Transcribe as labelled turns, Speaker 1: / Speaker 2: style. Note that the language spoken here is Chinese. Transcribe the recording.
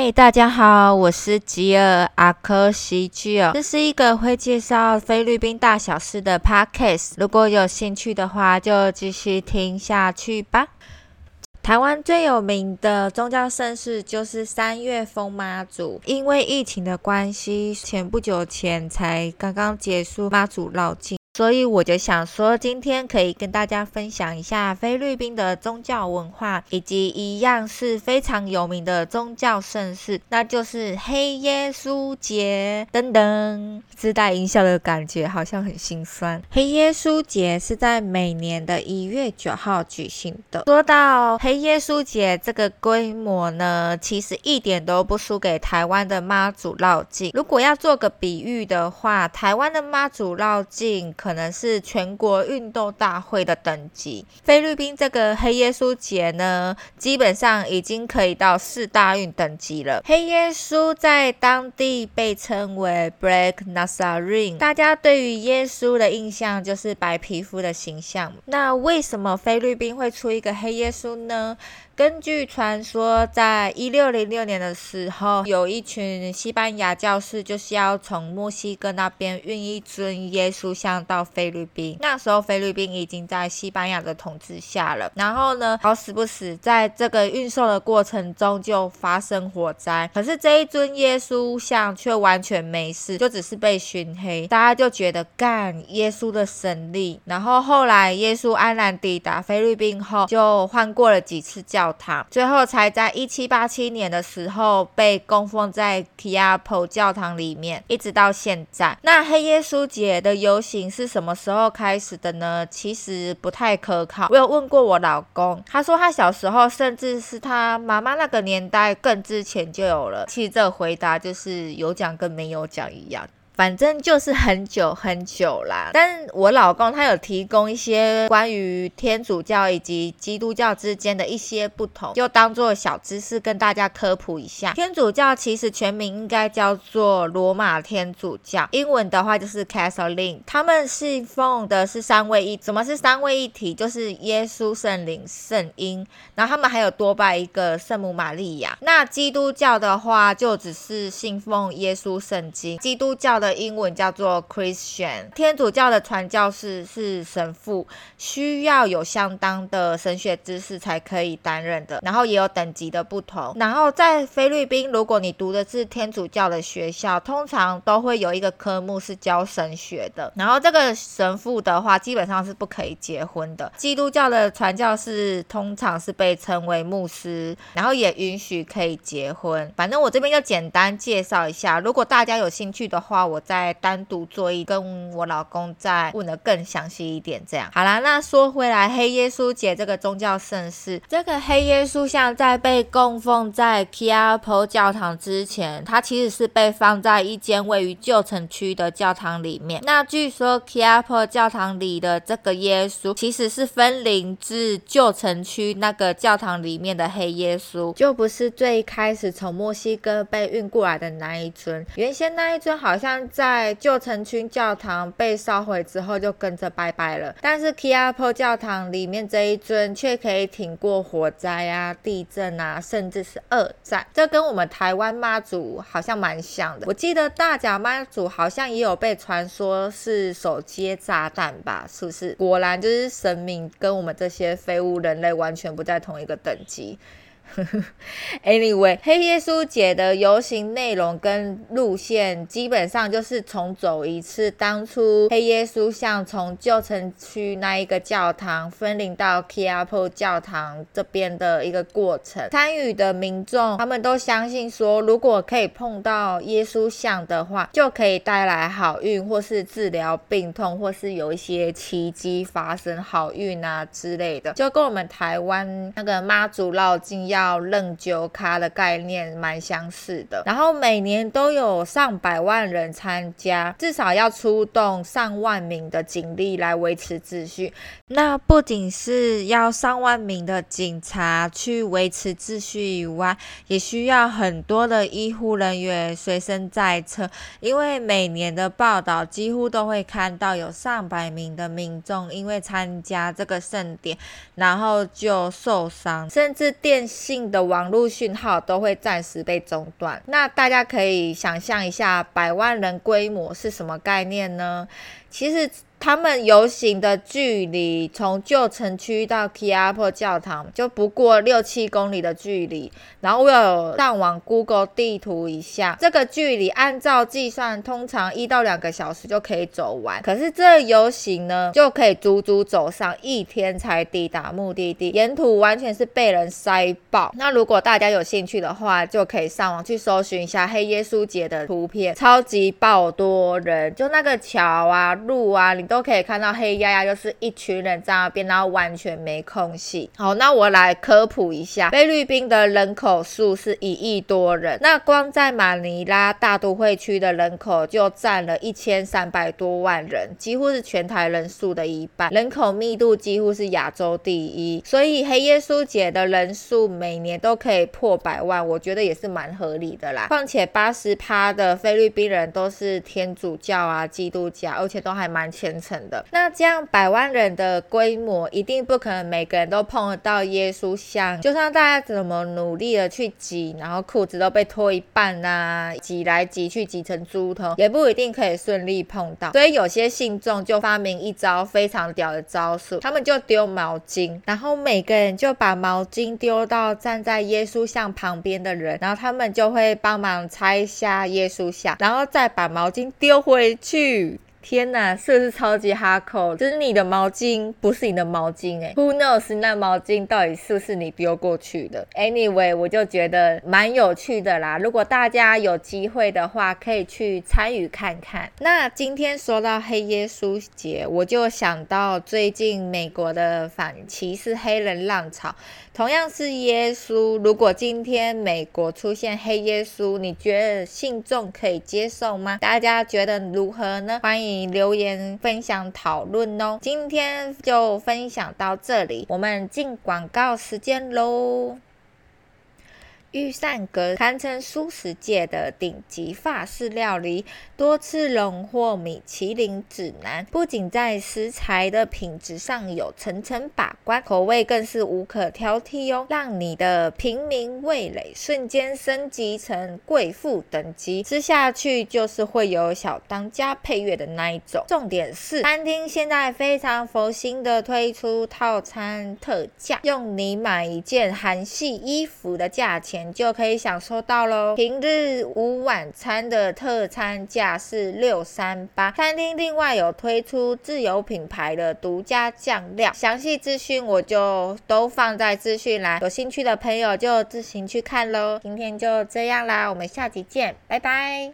Speaker 1: 嗨，大家好，我是吉尔阿科西吉尔，这是一个会介绍菲律宾大小事的 podcast。如果有兴趣的话，就继续听下去吧。台湾最有名的宗教盛事就是三月风妈祖，因为疫情的关系，前不久前才刚刚结束妈祖绕境。所以我就想说，今天可以跟大家分享一下菲律宾的宗教文化，以及一样是非常有名的宗教盛事，那就是黑耶稣节。噔噔，自带音效的感觉好像很心酸。黑耶稣节是在每年的一月九号举行的。说到黑耶稣节这个规模呢，其实一点都不输给台湾的妈祖绕境。如果要做个比喻的话，台湾的妈祖绕境可可能是全国运动大会的等级，菲律宾这个黑耶稣节呢，基本上已经可以到四大运等级了。黑耶稣在当地被称为 Black Nazarene，大家对于耶稣的印象就是白皮肤的形象。那为什么菲律宾会出一个黑耶稣呢？根据传说，在一六零六年的时候，有一群西班牙教士就是要从墨西哥那边运一尊耶稣像到菲律宾。那时候菲律宾已经在西班牙的统治下了。然后呢，好死不死，在这个运送的过程中就发生火灾。可是这一尊耶稣像却完全没事，就只是被熏黑。大家就觉得干耶稣的神力。然后后来耶稣安然抵达菲律宾后，就换过了几次教。堂最后才在一七八七年的时候被供奉在 Quiapo 教堂里面，一直到现在。那黑耶稣节的游行是什么时候开始的呢？其实不太可靠。我有问过我老公，他说他小时候甚至是他妈妈那个年代更之前就有了。其实这个回答就是有讲跟没有讲一样。反正就是很久很久啦，但我老公他有提供一些关于天主教以及基督教之间的一些不同，就当做小知识跟大家科普一下。天主教其实全名应该叫做罗马天主教，英文的话就是 Catholic。他们信奉的是三位一，什么是三位一体？就是耶稣、圣灵、圣婴，然后他们还有多拜一个圣母玛利亚。那基督教的话就只是信奉耶稣圣经，基督教的。英文叫做 Christian，天主教的传教士是神父，需要有相当的神学知识才可以担任的，然后也有等级的不同。然后在菲律宾，如果你读的是天主教的学校，通常都会有一个科目是教神学的。然后这个神父的话，基本上是不可以结婚的。基督教的传教士通常是被称为牧师，然后也允许可以结婚。反正我这边就简单介绍一下，如果大家有兴趣的话，我。再单独做一跟我老公再问的更详细一点，这样好啦。那说回来，黑耶稣节这个宗教盛事，这个黑耶稣像在被供奉在 k i a p o 教堂之前，它其实是被放在一间位于旧城区的教堂里面。那据说 k i a p o 教堂里的这个耶稣，其实是分灵至旧城区那个教堂里面的黑耶稣，就不是最开始从墨西哥被运过来的那一尊。原先那一尊好像。在旧城区教堂被烧毁之后，就跟着拜拜了。但是 Kiapo 教堂里面这一尊却可以挺过火灾啊、地震啊，甚至是二战。这跟我们台湾妈祖好像蛮像的。我记得大甲妈祖好像也有被传说是手接炸弹吧？是不是？果然就是神明跟我们这些废物人类完全不在同一个等级。Anyway，黑耶稣节的游行内容跟路线基本上就是重走一次当初黑耶稣像从旧城区那一个教堂分灵到 k i a p o 教堂这边的一个过程。参与的民众他们都相信说，如果可以碰到耶稣像的话，就可以带来好运，或是治疗病痛，或是有一些奇迹发生，好运啊之类的，就跟我们台湾那个妈祖绕境要。要认九咖的概念蛮相似的，然后每年都有上百万人参加，至少要出动上万名的警力来维持秩序。那不仅是要上万名的警察去维持秩序以外，也需要很多的医护人员随身在侧，因为每年的报道几乎都会看到有上百名的民众因为参加这个盛典，然后就受伤，甚至电。的网络讯号都会暂时被中断。那大家可以想象一下，百万人规模是什么概念呢？其实。他们游行的距离从旧城区到 k i a p o 教堂就不过六七公里的距离，然后我有上网 Google 地图一下，这个距离按照计算，通常一到两个小时就可以走完。可是这游行呢，就可以足足走上一天才抵达目的地，沿途完全是被人塞爆。那如果大家有兴趣的话，就可以上网去搜寻一下黑耶稣节的图片，超级爆多人，就那个桥啊、路啊，你。都可以看到黑压压，就是一群人在那边，然后完全没空隙。好，那我来科普一下，菲律宾的人口数是一亿多人，那光在马尼拉大都会区的人口就占了一千三百多万人，几乎是全台人数的一半，人口密度几乎是亚洲第一。所以黑耶稣节的人数每年都可以破百万，我觉得也是蛮合理的啦。况且八十趴的菲律宾人都是天主教啊、基督教，而且都还蛮虔。诚的。那这样百万人的规模，一定不可能每个人都碰得到耶稣像。就算大家怎么努力的去挤，然后裤子都被脱一半啊，挤来挤去挤成猪头，也不一定可以顺利碰到。所以有些信众就发明一招非常屌的招数，他们就丢毛巾，然后每个人就把毛巾丢到站在耶稣像旁边的人，然后他们就会帮忙拆下耶稣像，然后再把毛巾丢回去。天呐，是不是超级哈扣？就是你的毛巾不是你的毛巾哎，Who knows 那毛巾到底是不是你丢过去的？Anyway，我就觉得蛮有趣的啦。如果大家有机会的话，可以去参与看看。那今天说到黑耶稣节，我就想到最近美国的反歧视黑人浪潮，同样是耶稣。如果今天美国出现黑耶稣，你觉得信众可以接受吗？大家觉得如何呢？欢迎。留言分享讨论哦，今天就分享到这里，我们进广告时间喽。御膳阁堪称素食界的顶级法式料理，多次荣获米其林指南。不仅在食材的品质上有层层把关，口味更是无可挑剔哦，让你的平民味蕾瞬间升级成贵妇等级，吃下去就是会有小当家配乐的那一种。重点是，餐厅现在非常佛心的推出套餐特价，用你买一件韩系衣服的价钱。就可以享受到喽。平日午晚餐的特餐价是六三八，餐厅另外有推出自有品牌的独家酱料，详细资讯我就都放在资讯栏，有兴趣的朋友就自行去看喽。今天就这样啦，我们下集见，拜拜。